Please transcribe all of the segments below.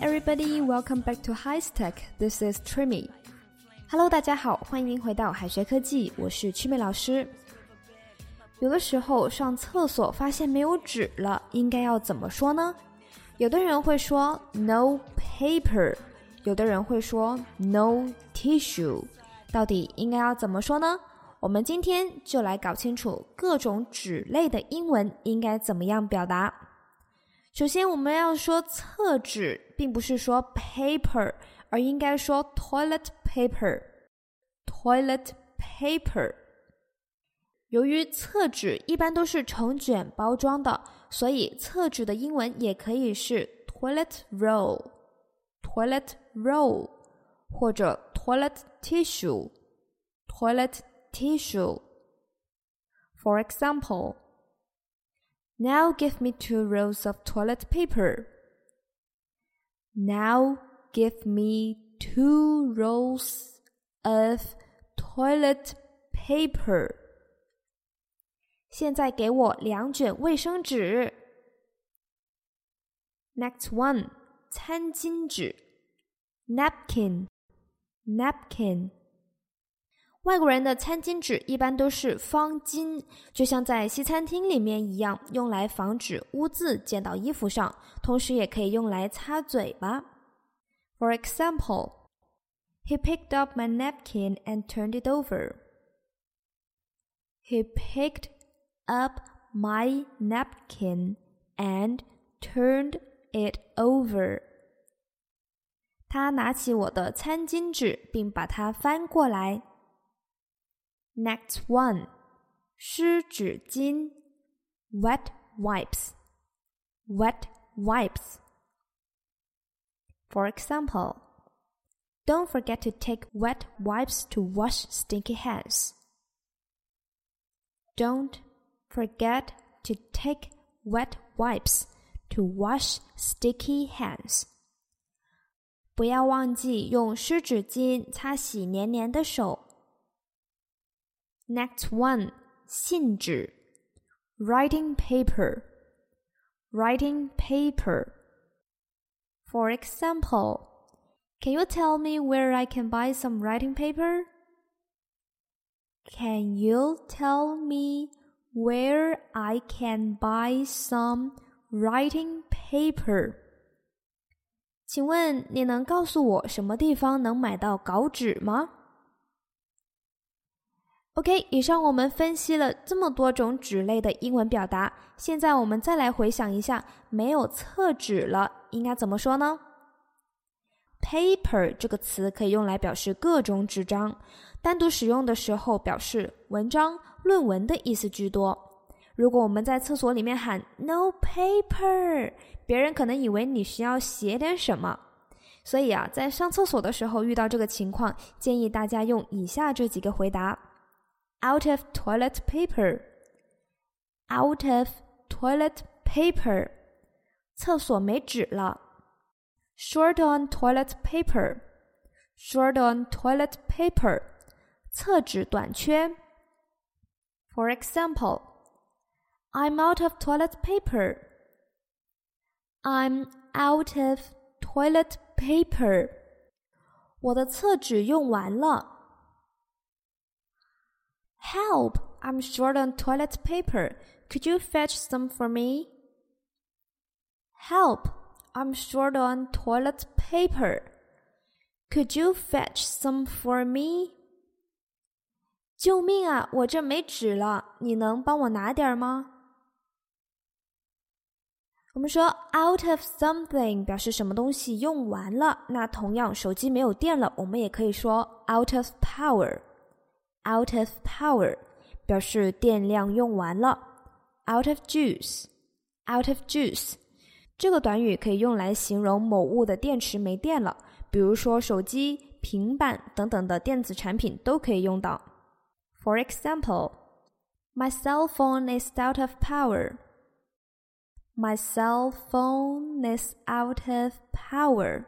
Everybody, welcome back to High Tech. This is Trimmy. Hello，大家好，欢迎回到海学科技，我是曲美老师。有的时候上厕所发现没有纸了，应该要怎么说呢？有的人会说 no paper，有的人会说 no tissue。到底应该要怎么说呢？我们今天就来搞清楚各种纸类的英文应该怎么样表达。首先，我们要说厕纸，并不是说 paper，而应该说 toilet paper。toilet paper。由于厕纸一般都是成卷包装的，所以厕纸的英文也可以是 toilet roll、toilet roll，或者 toilet tissue、toilet tissue。For example. Now give me two rolls of toilet paper. Now give me two rolls of toilet paper. 现在给我两卷卫生纸。Next one，餐巾纸，napkin，napkin。 外国人的餐巾纸一般都是方巾，就像在西餐厅里面一样，用来防止污渍溅到衣服上，同时也可以用来擦嘴巴。For example, he picked up my napkin and turned it over. He picked up my napkin and turned it over. 他拿起我的餐巾纸，并把它翻过来。 Next one，湿纸巾，wet wipes，wet wipes. For example, don't forget to take wet wipes to wash sticky hands. Don't forget to take wet wipes to wash sticky hands. 不要忘记用湿纸巾擦洗黏黏的手。 Next one，信纸，writing paper，writing paper. For example, can you tell me where I can buy some writing paper? Can you tell me where I can buy some writing paper? 请问你能告诉我什么地方能买到稿纸吗 ？OK，以上我们分析了这么多种纸类的英文表达，现在我们再来回想一下，没有厕纸了，应该怎么说呢？Paper 这个词可以用来表示各种纸张，单独使用的时候表示文章、论文的意思居多。如果我们在厕所里面喊 “No paper”，别人可能以为你需要写点什么。所以啊，在上厕所的时候遇到这个情况，建议大家用以下这几个回答。out of toilet paper. Out of toilet paper. 厕所没纸了。Short on toilet paper. Short on toilet paper. 厕纸短缺。For example, I'm out of toilet paper. I'm out of toilet paper. 我的厕纸用完了。 Help! I'm short on toilet paper. Could you fetch some for me? Help! I'm short on toilet paper. Could you fetch some for me? 救命啊！我这没纸了，你能帮我拿点吗？我们说 out of something 表示什么东西用完了，那同样手机没有电了，我们也可以说 out of power。 Out of power 表示电量用完了。out of juice，out of juice 这个短语可以用来形容某物的电池没电了，比如说手机、平板等等的电子产品都可以用到。For example, my cell phone is out of power. My cell phone is out of power.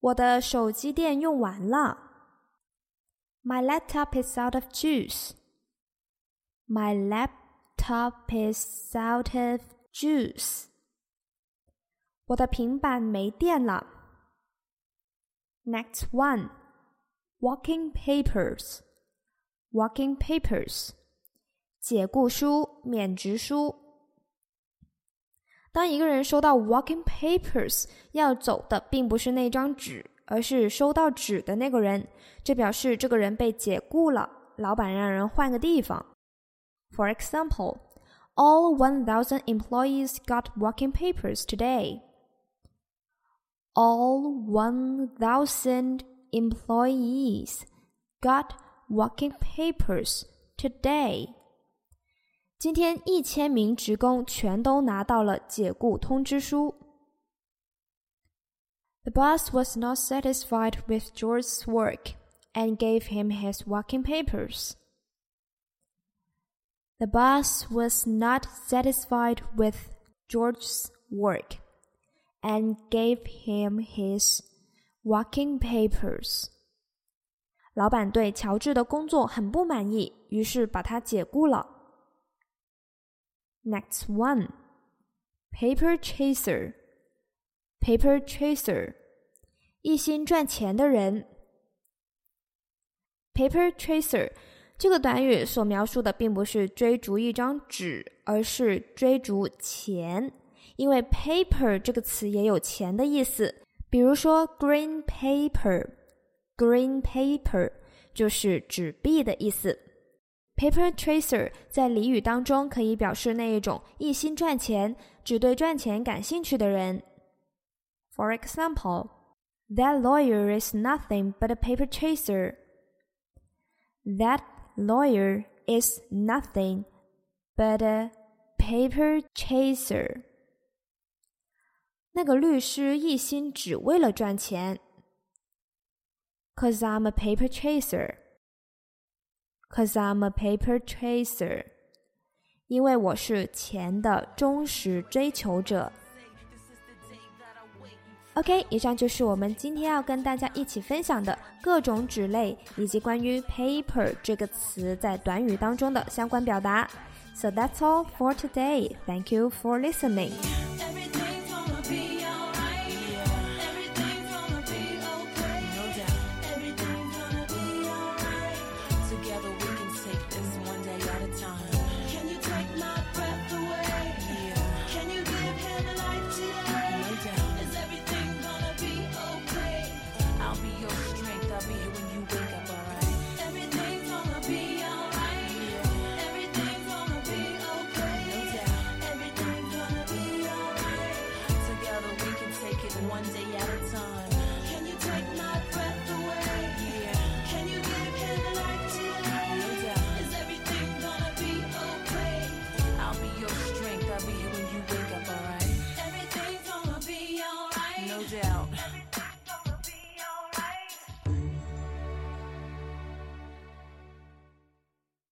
我的手机电用完了。my laptop is out of juice. My laptop is out of juice. 我的平板没电了。Next one, walking papers, walking papers，解雇书、免职书。当一个人收到 walking papers，要走的并不是那张纸， 而是收到纸的那个人。这表示这个人被解雇了，老板让人换个地方。For example, all 1,000 employees got walking papers today. All 1,000 employees got walking papers today. 今天一千名职工全都拿到了解雇通知书。The boss was not satisfied with George's work and gave him his working papers. The boss was not satisfied with George's work and gave him his working papers. 老板对乔治的工作很不满意，于是把他解雇了。Next one, paper chaser. Paper chaser，一心赚钱的人。Paper chaser 这个短语所描述的并不是追逐一张纸，而是追逐钱。因为 paper 这个词也有钱的意思，比如说 green paper，green paper 就是纸币的意思。Paper chaser 在俚语当中可以表示那一种一心赚钱、只对赚钱感兴趣的人。For example, that lawyer is nothing but a paper chaser. That lawyer is nothing but a paper chaser. 那个律师一心只为了赚钱。Cause I'm a paper chaser. Cause I'm a paper chaser，因为我是钱的忠实追求者。 OK，以上就是我们今天要跟大家一起分享的各种纸类以及关于 paper 这个词在短语当中的相关表达。So that's all for today. Thank you for listening.